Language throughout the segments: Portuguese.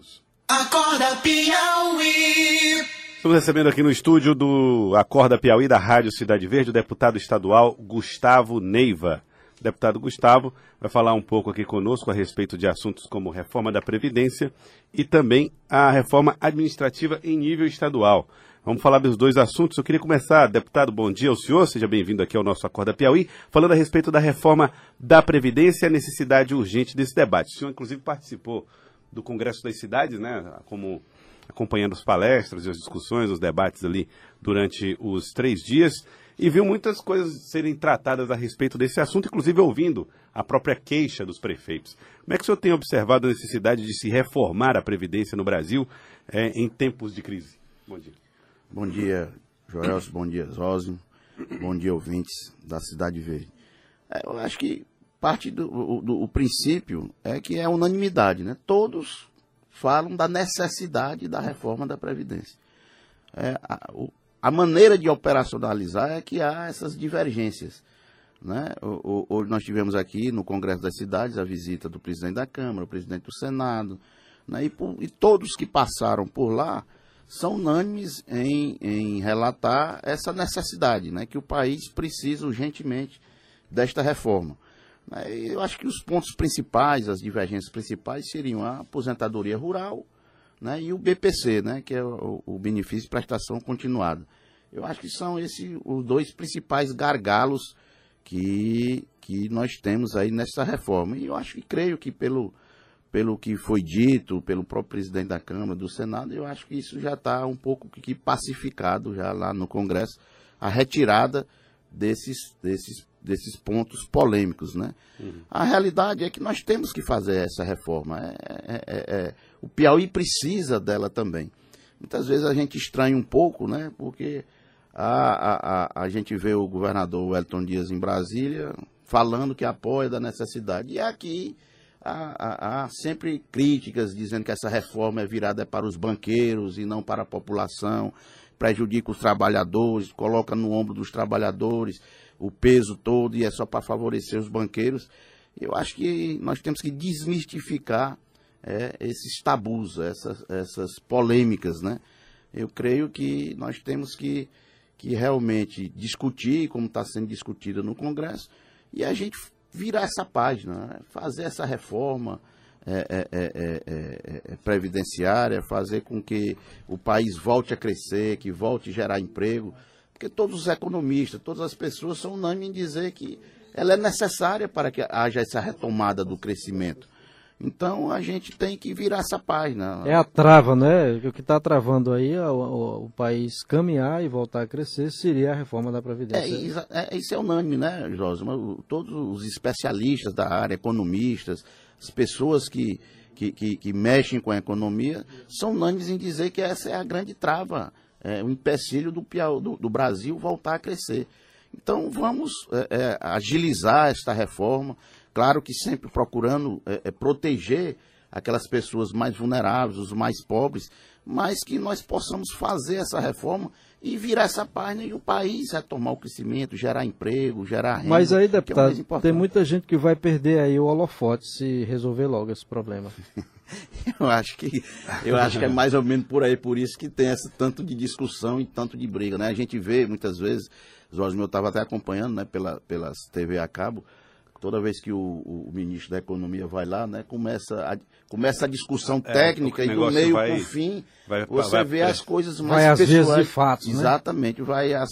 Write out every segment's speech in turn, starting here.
assuntos. Acorda Piauí. Estamos recebendo aqui no estúdio do Acorda Piauí da Rádio Cidade Verde o deputado estadual Gustavo Neiva. O deputado Gustavo vai falar um pouco aqui conosco a respeito de assuntos como reforma da Previdência e também a reforma administrativa em nível estadual. Vamos falar dos dois assuntos. Eu queria começar, deputado, bom dia ao senhor, seja bem-vindo aqui ao nosso Acorda Piauí, falando a respeito da reforma da Previdência e a necessidade urgente desse debate. O senhor, inclusive, participou do Congresso das Cidades, né, como acompanhando as palestras e as discussões, os debates ali durante os três dias e viu muitas coisas serem tratadas a respeito desse assunto, inclusive ouvindo a própria queixa dos prefeitos. Como é que o senhor tem observado a necessidade de se reformar a Previdência no Brasil é, em tempos de crise? Bom dia. Bom dia, Joelso, bom dia, Zósimo, bom dia, ouvintes da Cidade Verde. É, eu acho que parte do, do, do princípio é que é unanimidade, né? Todos falam da necessidade da reforma da Previdência. É, a, o, a, maneira de operacionalizar é que há essas divergências. Né? O, o, nós tivemos aqui no Congresso das Cidades a visita do presidente da Câmara, o presidente do Senado, né? e, por, e todos que passaram por lá são unânimes em, em relatar essa necessidade, né? que o país precisa urgentemente desta reforma. Eu acho que os pontos principais, as divergências principais, seriam a aposentadoria rural né, e o BPC, né, que é o, o, benefício de prestação continuada. Eu acho que são esses os dois principais gargalos que, que nós temos aí nessa reforma. E eu acho que creio que pelo, pelo que foi dito pelo próprio presidente da Câmara, do Senado, eu acho que isso já está um pouco que pacificado já lá no Congresso, a retirada desses, desses desses pontos polêmicos, né? Uhum. A realidade é que nós temos que fazer essa reforma. É, é, é, é, o Piauí precisa dela também. Muitas vezes a gente estranha um pouco, né? Porque a, a, a, a gente vê o governador Wellington Dias em Brasília falando que apoia da necessidade. E aqui há, há, sempre críticas dizendo que essa reforma é virada para os banqueiros e não para a população, prejudica os trabalhadores, coloca no ombro dos trabalhadores o peso todo e é só para favorecer os banqueiros. Eu acho que nós temos que desmistificar é, esses tabus, essas, essas polêmicas, né? Eu creio que nós temos que, que realmente discutir, como está sendo discutida no Congresso, e a gente virar essa página, né? fazer essa reforma é, é, é, previdenciária, fazer com que o país volte a crescer, que volte a gerar emprego. Porque todos os economistas, todas as pessoas são unânimes em dizer que ela é necessária para que haja essa retomada do crescimento. Então a gente tem que virar essa página. É a trava, né? O que está travando aí o, o, o, país caminhar e voltar a crescer seria a reforma da Previdência. É, é, isso é unânime, né, José? Todos os especialistas da área, economistas, as pessoas que, que, que, que mexem com a economia, são unânimes em dizer que essa é a grande trava é, um empecilho do, do, do, Brasil voltar a crescer. Então vamos é, é, agilizar esta reforma, claro que sempre procurando é, é, proteger aquelas pessoas mais vulneráveis, os mais pobres, mas que nós possamos fazer essa reforma e virar essa página e o país retomar o crescimento, gerar emprego, gerar renda. Mas aí, é deputado, é tem muita gente que vai perder aí o holofote se resolver logo esse problema. eu acho que eu acho que é mais ou menos por aí, por isso que tem esse tanto de discussão e tanto de briga, né? A gente vê muitas vezes, Jorge meu estava até acompanhando, né, pela, pelas TV a cabo, toda vez que o, o, ministro da Economia vai lá, né, começa a, começa a discussão é, técnica e do meio para o fim vai, você vai, vê vai, as coisas mais vai pessoais. Vezes de fato, né? Exatamente, vai as,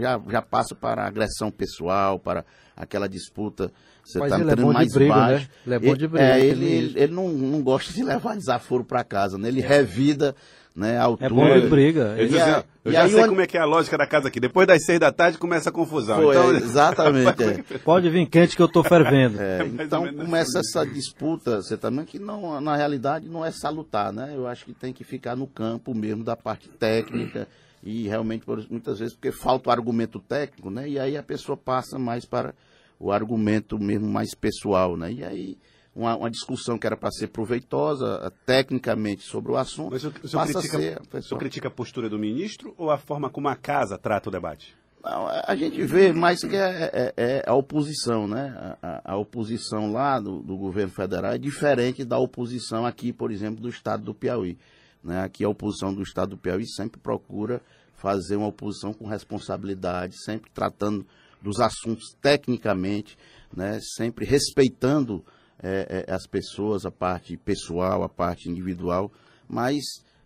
já, já passa para agressão pessoal, para aquela disputa você Mas tá ele é bom mais de briga, né? baixo. né? Ele é bom de briga. É, ele, ele, ele não, não gosta de levar desaforo para casa, né? Ele é. revida né, a altura. É bom de briga. Eu, já, eu já sei como é que é a lógica da casa aqui. Depois das seis da tarde começa a confusão. Foi, então... exatamente. é. Pode vir quente que eu estou fervendo. É, então começa assim. essa disputa, você também, que não, na realidade não é salutar, né? Eu acho que tem que ficar no campo mesmo da parte técnica e realmente muitas vezes porque falta o argumento técnico, né? E aí a pessoa passa mais para o argumento mesmo mais pessoal, né? E aí uma, uma discussão que era para ser proveitosa tecnicamente sobre o assunto Mas o, o passa critica, a ser... O senhor critica a postura do ministro ou a forma como a casa trata o debate? Não, a gente vê mais que é, é, é a oposição, né? A, a, oposição lá do, do, governo federal é diferente da oposição aqui, por exemplo, do estado do Piauí. Né? Aqui a oposição do estado do Piauí sempre procura fazer uma oposição com responsabilidade, sempre tratando dos assuntos tecnicamente, né? sempre respeitando é, é, as pessoas, a parte pessoal, a parte individual, mas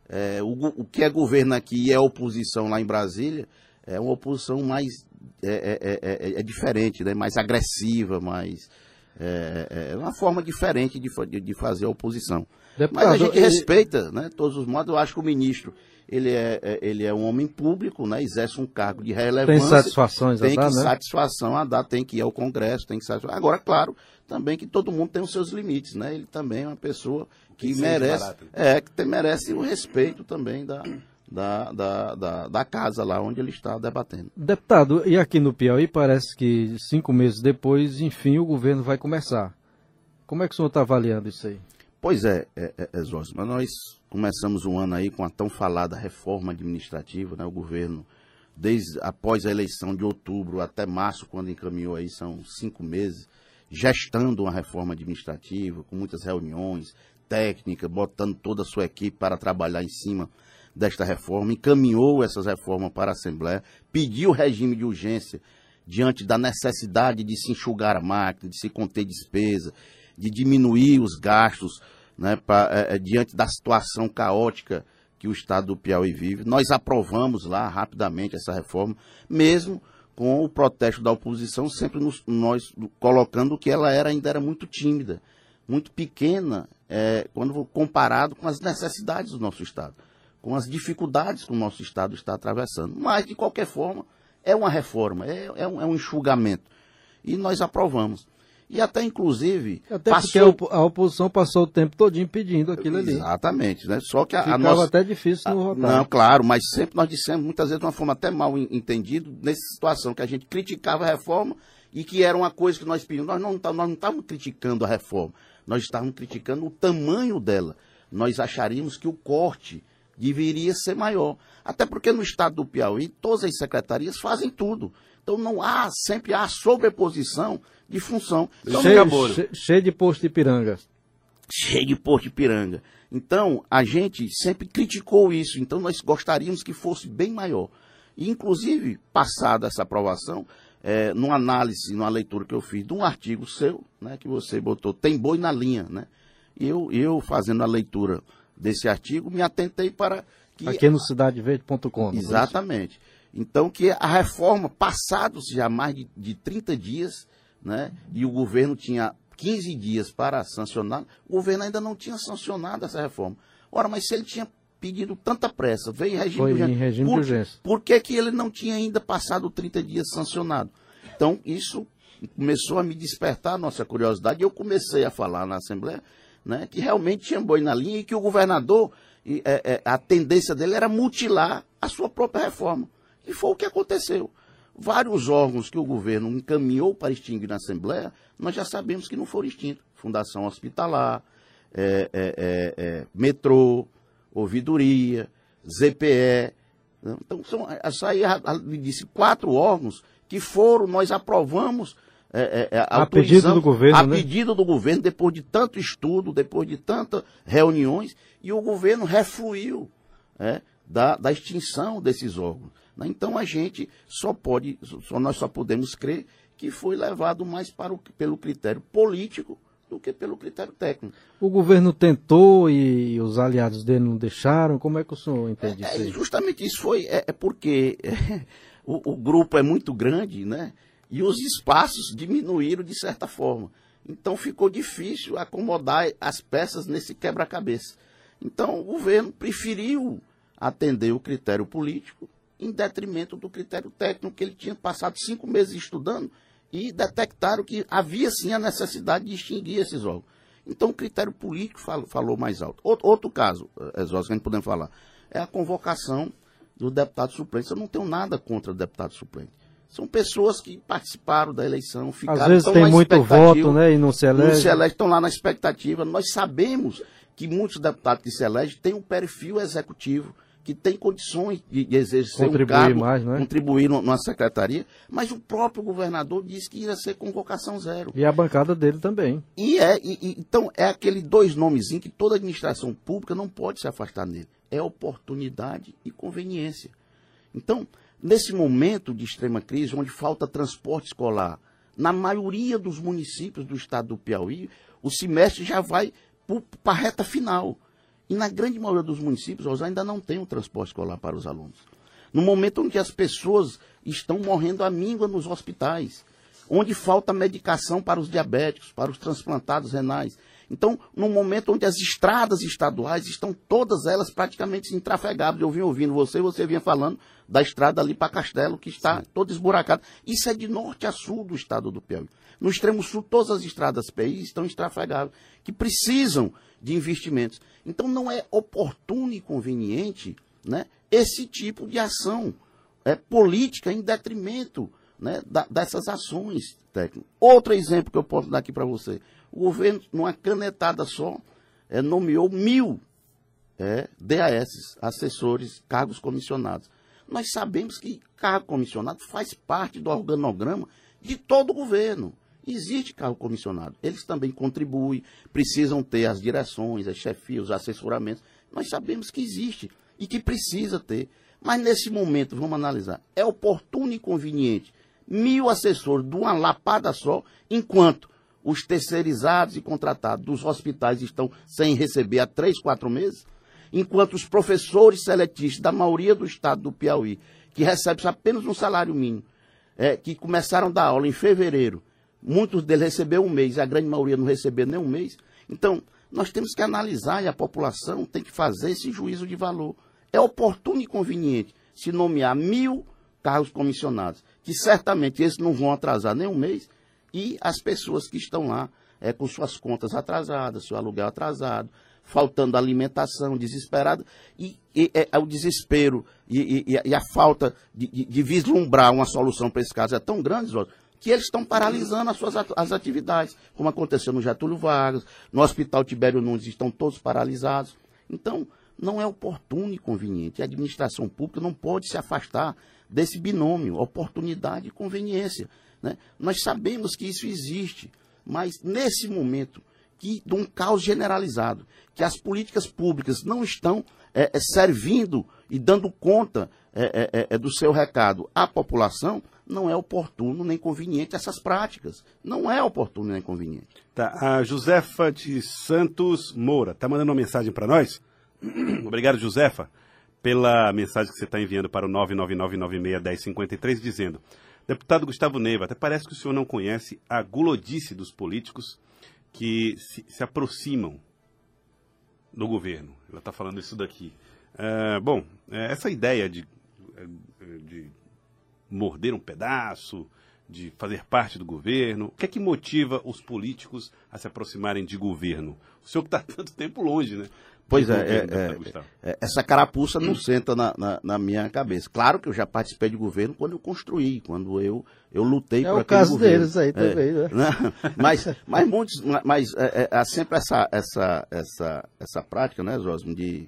é, o, o que é governo aqui e é oposição lá em Brasília é uma oposição mais é, é, é, é, diferente, né? mais agressiva, mais é, é, uma forma diferente de, de fazer a oposição. Deputado, Mas a gente ele... respeita, né? Todos os modos, eu acho que o ministro ele é, ele é um homem público, né? Exerce um cargo de relevância. Tem satisfações tem a dar, que, né? satisfação a dar, tem que ir ao Congresso, tem que satisfação. Agora, claro, também que todo mundo tem os seus limites, né? Ele também é uma pessoa que merece, é, que merece o respeito também da, da, da, da, da, casa lá onde ele está debatendo. Deputado, e aqui no Piauí parece que cinco meses depois, enfim, o governo vai começar. Como é que o senhor está avaliando isso aí? Pois é, é, é, é mas nós começamos o ano aí com a tão falada reforma administrativa, né? O governo, desde após a eleição de outubro até março, quando encaminhou aí, são cinco meses, gestando uma reforma administrativa, com muitas reuniões técnicas, botando toda a sua equipe para trabalhar em cima desta reforma, encaminhou essas reformas para a Assembleia, pediu regime de urgência diante da necessidade de se enxugar a máquina, de se conter despesa, de diminuir os gastos né, pra, é, é, diante da situação caótica que o Estado do Piauí vive. Nós aprovamos lá rapidamente essa reforma, mesmo com o protesto da oposição, sempre nos, nós colocando que ela era, ainda era muito tímida, muito pequena, é, quando comparado com as necessidades do nosso Estado com as dificuldades que o nosso Estado está atravessando. Mas, de qualquer forma, é uma reforma, é, é, um, é um, enxugamento. E nós aprovamos. E até, inclusive. Até passou... porque a oposição passou o tempo todo impedindo aquilo ali. Exatamente, né? Só que a, Ficava a nossa. até difícil no votar. Não, claro, mas sempre nós dissemos, muitas vezes de uma forma até mal entendida, nessa situação que a gente criticava a reforma e que era uma coisa que nós pedíamos. Nós não, nós não estávamos criticando a reforma, nós estávamos criticando o tamanho dela. Nós acharíamos que o corte deveria ser maior. Até porque no estado do Piauí, todas as secretarias fazem tudo. Então não há, sempre há sobreposição de função. Então, cheio, cheio, cheio de posto de piranga. Cheio de posto de piranga. Então, a gente sempre criticou isso. Então, nós gostaríamos que fosse bem maior. E, inclusive, passada essa aprovação, é, numa análise, numa leitura que eu fiz de um artigo seu, né, que você botou, tem boi na linha, né? Eu, eu fazendo a leitura desse artigo, me atentei para que. Aqui no cidadeverde.com. É Exatamente. Então, que a reforma, passados já mais de, de 30 dias, né, e o governo tinha 15 dias para sancionar, o governo ainda não tinha sancionado essa reforma. Ora, mas se ele tinha pedido tanta pressa, veio em regime Foi de urgência. Em regime por, de urgência. por que, que ele não tinha ainda passado 30 dias sancionado? Então, isso começou a me despertar a nossa curiosidade eu comecei a falar na Assembleia né, que realmente tinha boi na linha e que o governador, e, é, é, a tendência dele era mutilar a sua própria reforma. E foi o que aconteceu. Vários órgãos que o governo encaminhou para extinguir na Assembleia, nós já sabemos que não foram extintos. Fundação Hospitalar, é, é, é, é metrô, ouvidoria, ZPE. Né. Então, são, essa aí disse quatro órgãos que foram, nós aprovamos é, é, é, a pedido do governo, a né? pedido do governo, depois de tanto estudo, depois de tantas reuniões, e o governo refluiu é, da, da extinção desses órgãos. Né? Então a gente só pode, só, nós só podemos crer que foi levado mais para o, pelo critério político do que pelo critério técnico. O governo tentou e os aliados dele não deixaram. Como é que o senhor entende é, isso? Justamente isso foi é, é porque o, o grupo é muito grande, né? E os espaços diminuíram de certa forma. Então ficou difícil acomodar as peças nesse quebra-cabeça. Então o governo preferiu atender o critério político em detrimento do critério técnico que ele tinha passado cinco meses estudando e detectaram que havia sim a necessidade de extinguir esses órgãos. Então o critério político falou, falou mais alto. Outro, outro caso, Exócio, que a gente podemos falar, é a convocação do deputado suplente. Eu não tenho nada contra o deputado suplente. São pessoas que participaram da eleição, ficaram Às vezes tem muito voto, né, e não se elege. Não se elege, estão lá na expectativa. Nós sabemos que muitos deputados que se elegem têm um perfil executivo, que tem condições de, de exercer contribuir um cargo, mais, né? contribuir numa secretaria, mas o próprio governador disse que ia ser convocação zero. E a bancada dele também. E é, e, e, então é aquele dois nomezinhos que toda administração pública não pode se afastar nele. É oportunidade e conveniência. Então, nesse momento de extrema crise, onde falta transporte escolar, na maioria dos municípios do estado do Piauí, o semestre já vai para a reta final. E na grande maioria dos municípios, ainda não tem um transporte escolar para os alunos. No momento em que as pessoas estão morrendo à míngua nos hospitais, onde falta medicação para os diabéticos, para os transplantados renais. Então, no momento onde as estradas estaduais estão todas elas praticamente intrafegáveis. Eu vim ouvindo você, você vinha falando da estrada ali para Castelo, que está Sim. toda esburacada. Isso é de norte a sul do estado do Piauí. No extremo sul, todas as estradas PI estão intrafegáveis, que precisam de investimentos. Então, não é oportuno e conveniente né, esse tipo de ação é, política em detrimento né, da, dessas ações técnicas. Outro exemplo que eu posso dar aqui para você. O governo, numa canetada só, é, nomeou mil é, DAS, assessores, cargos comissionados. Nós sabemos que cargo comissionado faz parte do organograma de todo o governo. Existe cargo comissionado. Eles também contribuem, precisam ter as direções, as chefias, os assessoramentos. Nós sabemos que existe e que precisa ter. Mas nesse momento, vamos analisar, é oportuno e conveniente mil assessores de uma lapada só, enquanto os terceirizados e contratados dos hospitais estão sem receber há três, quatro meses, enquanto os professores seletistas da maioria do estado do Piauí, que recebem apenas um salário mínimo, é, que começaram a dar aula em fevereiro, muitos deles receberam um mês, a grande maioria não recebeu nem um mês. Então, nós temos que analisar e a população tem que fazer esse juízo de valor. É oportuno e conveniente se nomear mil cargos comissionados, que certamente esses não vão atrasar nem um mês, e as pessoas que estão lá é, com suas contas atrasadas, seu aluguel atrasado, faltando alimentação, desesperado, e, e é, o desespero e, e, e a falta de, de, de, vislumbrar uma solução para esse caso é tão grande, que eles estão paralisando as suas as atividades, como aconteceu no Getúlio Vargas, no Hospital Tibério Nunes estão todos paralisados. Então, não é oportuno e conveniente. A administração pública não pode se afastar desse binômio, oportunidade e conveniência. Né? Nós sabemos que isso existe, mas nesse momento que, de um caos generalizado, que as políticas públicas não estão é, é, servindo e dando conta é, é, é, do seu recado à população, não é oportuno nem conveniente essas práticas. Não é oportuno nem conveniente. Tá, a Josefa de Santos Moura está mandando uma mensagem para nós. Obrigado, Josefa, pela mensagem que você está enviando para o 999961053, dizendo Deputado Gustavo Neiva, até parece que o senhor não conhece a gulodice dos políticos que se, se aproximam do governo. Ela está falando isso daqui. É, bom, é, essa ideia de, é, de morder um pedaço, de fazer parte do governo, o que é que motiva os políticos a se aproximarem de governo? O senhor que está tanto tempo longe, né? Pois é, é, é, é, essa carapuça não senta na, na, na, minha cabeça. Claro que eu já participei de governo quando eu construí, quando eu, eu lutei é por aquele governo. É o caso deles aí também, né? né? Mas, mas, muitos, mas é, há sempre essa, essa, essa, essa prática, né, Josmo, de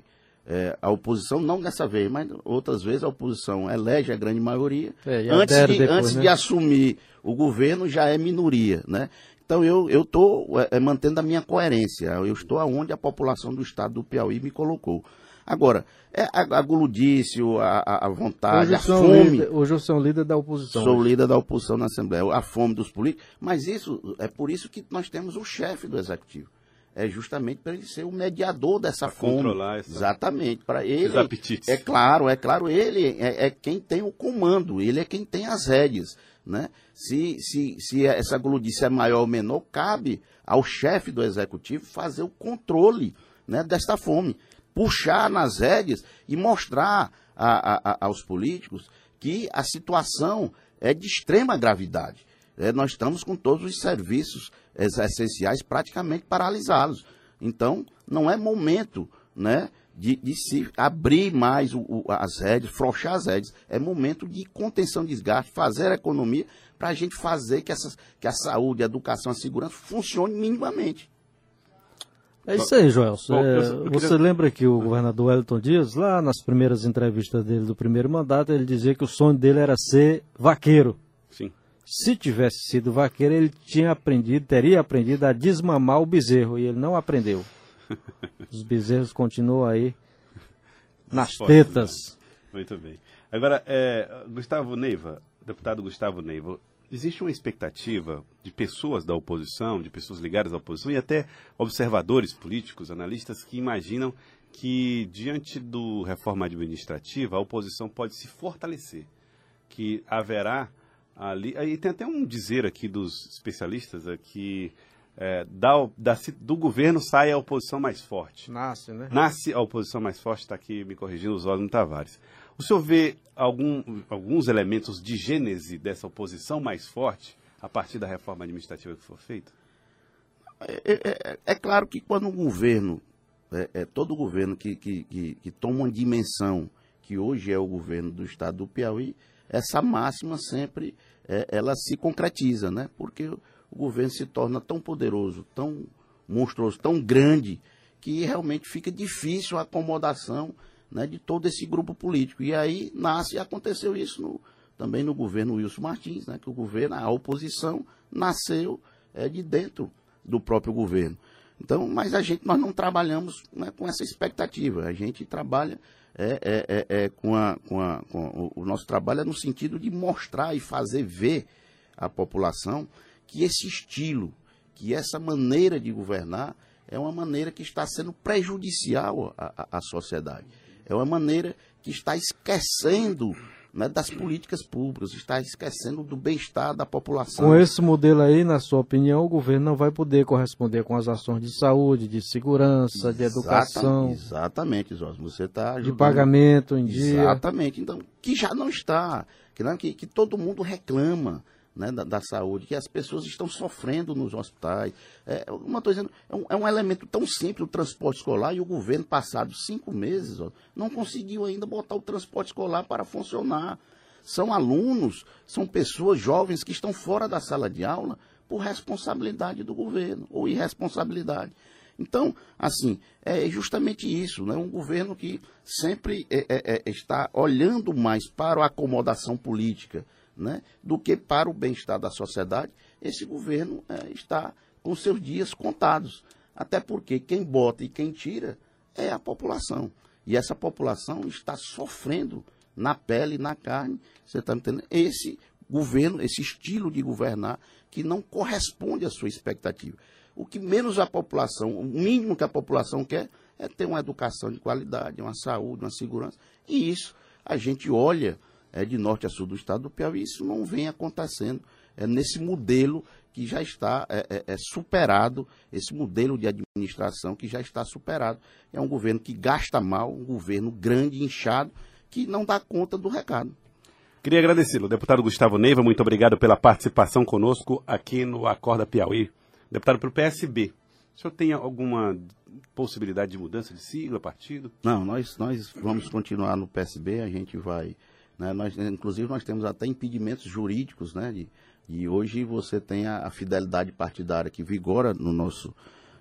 a oposição, não dessa vez, mas outras vezes a oposição elege a grande maioria. antes de, depois, antes né? de assumir o governo já é minoria, né? Então eu estou é, é, mantendo a minha coerência. Eu estou aonde a população do estado do Piauí me colocou. Agora, é a, a guludice, a, a vontade, hoje a fome. Líder, hoje eu sou líder da oposição. Sou hoje. líder da oposição na Assembleia. A fome dos políticos. Mas isso é por isso que nós temos o chefe do Executivo. É justamente para ele ser o mediador dessa pra fome. Controlar essa... Exatamente. Para ele. Apetites. É claro, é claro, ele é, é quem tem o comando, ele é quem tem as rédeas. Né? Se, se, se essa gludice é maior ou menor, cabe ao chefe do executivo fazer o controle né, desta fome, puxar nas rédeas e mostrar a, a, aos políticos que a situação é de extrema gravidade. É, nós estamos com todos os serviços essenciais praticamente paralisados. Então, não é momento né, de, de se abrir mais o, o, as redes, frouxar as redes. É momento de contenção de desgaste, fazer a economia para a gente fazer que, essas, que a saúde, a educação, a segurança funcione minimamente. É isso aí, Joel. É, você lembra que o governador Wellington Dias, lá nas primeiras entrevistas dele do primeiro mandato, ele dizia que o sonho dele era ser vaqueiro. Sim. Se tivesse sido vaqueiro, ele tinha aprendido, teria aprendido a desmamar o bezerro, e ele não aprendeu. Os bezerros continuam aí nas tetas. Né? Muito bem. Agora, é, Gustavo Neiva, deputado Gustavo Neiva, existe uma expectativa de pessoas da oposição, de pessoas ligadas à oposição e até observadores políticos, analistas que imaginam que diante do reforma administrativa a oposição pode se fortalecer, que haverá ali e tem até um dizer aqui dos especialistas aqui é, da, da, do governo sai a oposição mais forte. Nasce, né? Nasce a oposição mais forte, está aqui me corrigindo os Osmo Tavares. O senhor vê algum, alguns elementos de gênese dessa oposição mais forte a partir da reforma administrativa que for feita? É, é, é, é claro que quando um governo, é, é todo governo que, que, que, que, toma uma dimensão que hoje é o governo do estado do Piauí, essa máxima sempre é, ela se concretiza, né? Porque o, governo se torna tão poderoso, tão monstruoso, tão grande, que realmente fica difícil a acomodação né, de todo esse grupo político. E aí nasce, aconteceu isso no, também no governo Wilson Martins, né, que o governo, a oposição, nasceu é, de dentro do próprio governo. Então, mas a gente, nós não trabalhamos né, com essa expectativa, a gente trabalha é, é, é, é com, a, com, a, com o, o nosso trabalho é no sentido de mostrar e fazer ver à população que esse estilo, que essa maneira de governar é uma maneira que está sendo prejudicial à, à, sociedade. É uma maneira que está esquecendo né, das políticas públicas, está esquecendo do bem-estar da população. Com esse modelo aí, na sua opinião, o governo não vai poder corresponder com as ações de saúde, de segurança, de educação. Exatamente, Zosmo, você está De pagamento em dia. Exatamente, então, que já não está, que, que todo mundo reclama né, da, da, saúde, que as pessoas estão sofrendo nos hospitais. É, uma dizendo, é, um, é um elemento tão simples o transporte escolar e o governo, passado cinco meses, ó, não conseguiu ainda botar o transporte escolar para funcionar. São alunos, são pessoas jovens que estão fora da sala de aula por responsabilidade do governo ou irresponsabilidade. Então, assim, é justamente isso, né? um governo que sempre é, é, é está olhando mais para a acomodação política, né, do que para o bem-estar da sociedade, esse governo é, está com seus dias contados. Até porque quem bota e quem tira é a população. E essa população está sofrendo na pele, na carne, você está entendendo? Esse governo, esse estilo de governar que não corresponde à sua expectativa. O que menos a população, o mínimo que a população quer é ter uma educação de qualidade, uma saúde, uma segurança. E isso a gente olha é, de norte a sul do estado do Piauí, isso não vem acontecendo é, nesse modelo que já está é, é, é, superado, esse modelo de administração que já está superado. É um governo que gasta mal, um governo grande, inchado, que não dá conta do recado. Queria agradecê-lo, deputado Gustavo Neiva, muito obrigado pela participação conosco aqui no Acorda Piauí. Deputado pelo PSB, o senhor tem alguma possibilidade de mudança de sigla, partido? Não, nós, nós vamos continuar no PSB, a gente vai né? Nós, inclusive, nós temos até impedimentos jurídicos, né? De, e hoje você tem a, a, fidelidade partidária que vigora no nosso,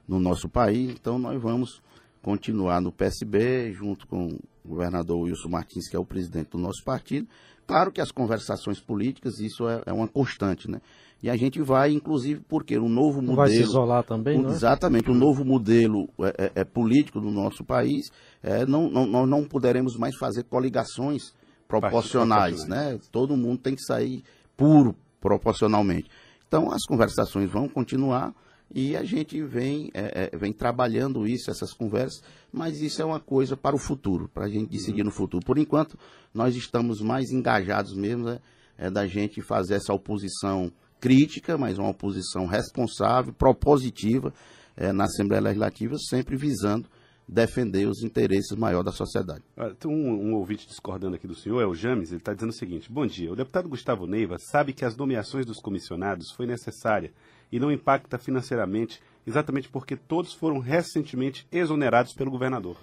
no nosso país, então nós vamos continuar no PSB, junto com o governador Wilson Martins, que é o presidente do nosso partido. Claro que as conversações políticas, isso é, é uma constante, né? E a gente vai, inclusive, porque o novo modelo. Vai se isolar também, não é? Exatamente, o novo modelo é, é, é político do nosso país, é, não, não, nós não poderemos mais fazer coligações proporcionais, né? Todo mundo tem que sair puro proporcionalmente. Então as conversações vão continuar e a gente vem, é, é, vem trabalhando isso, essas conversas, mas isso é uma coisa para o futuro, para a gente decidir no futuro. Por enquanto, nós estamos mais engajados mesmo né, é, da gente fazer essa oposição crítica, mas uma oposição responsável, propositiva é, na Assembleia Legislativa, sempre visando defender os interesses maiores da sociedade. Um, um, ouvinte discordando aqui do senhor, é o James, ele está dizendo o seguinte: Bom dia, o deputado Gustavo Neiva sabe que as nomeações dos comissionados foi necessária e não impacta financeiramente, exatamente porque todos foram recentemente exonerados pelo governador.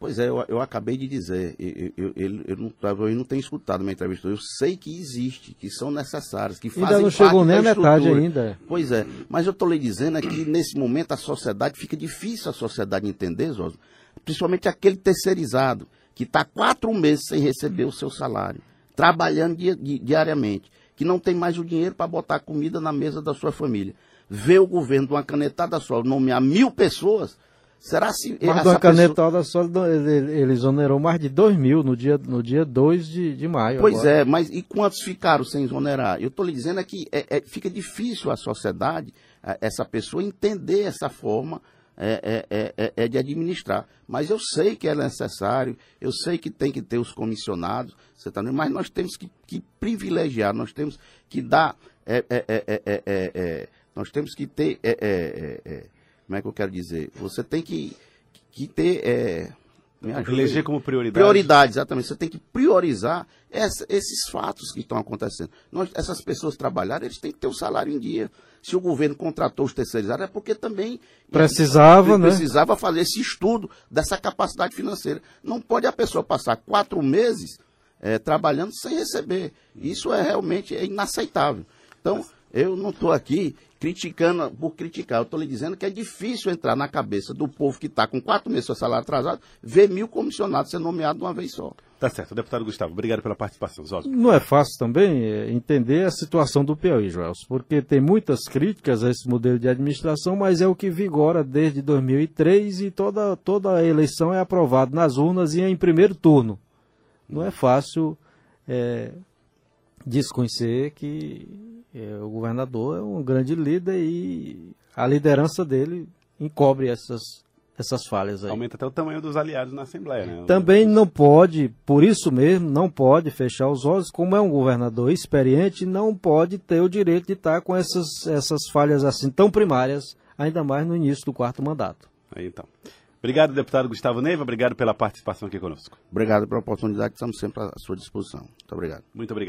Pois é, eu, eu acabei de dizer, eu, eu, eu, eu não, talvez não tenha escutado minha entrevista, eu sei que existe, que são necessárias, que fazem Ainda não chegou nem a metade ainda. Pois é, mas eu estou lhe dizendo é que nesse momento a sociedade, fica difícil a sociedade entender, Zózio, principalmente aquele terceirizado, que está quatro meses sem receber o seu salário, trabalhando di, di, diariamente, que não tem mais o dinheiro para botar comida na mesa da sua família. Vê o governo de uma canetada só nomear mil pessoas Será se. Mas uma canetada pessoa... só, ele, ele exonerou mais de 2 mil no dia, no dia 2 de, de maio. Pois agora. é, mas e quantos ficaram sem exonerar? Eu estou lhe dizendo é que é, é, fica difícil a sociedade, essa pessoa, entender essa forma é, é, é, é, de administrar. Mas eu sei que é necessário, eu sei que tem que ter os comissionados, você tá, mas nós temos que, que privilegiar, nós temos que dar. nós temos que ter como é que eu quero dizer? Você tem que, que ter. É, Eleger como prioridade. Prioridade, exatamente. Você tem que priorizar essa, esses fatos que estão acontecendo. Nós, essas pessoas trabalharem, eles têm que ter o salário em dia. Se o governo contratou os terceirizados, é porque também precisava, né? precisava fazer esse estudo dessa capacidade financeira. Não pode a pessoa passar quatro meses é, trabalhando sem receber. Isso é realmente é inaceitável. Então, eu não estou aqui criticando por criticar. Eu estou lhe dizendo que é difícil entrar na cabeça do povo que está com quatro meses de salário atrasado, ver mil comissionados ser nomeados de uma vez só. Tá certo. Deputado Gustavo, obrigado pela participação. Não é fácil também é, entender a situação do Piauí, Joelson, porque tem muitas críticas a esse modelo de administração, mas é o que vigora desde 2003 e toda, toda a eleição é aprovada nas urnas e em primeiro turno. Não é fácil é, desconhecer que é, o governador é um grande líder e a liderança dele encobre essas, essas falhas aí. Aumenta até o tamanho dos aliados na Assembleia, né? Também não pode, por isso mesmo, não pode fechar os olhos, como é um governador experiente, não pode ter o direito de estar com essas, essas falhas assim tão primárias, ainda mais no início do quarto mandato. Aí então. Obrigado, deputado Gustavo Neiva. Obrigado pela participação aqui conosco. Obrigado pela oportunidade. Estamos sempre à sua disposição. Muito obrigado. Muito obrigado.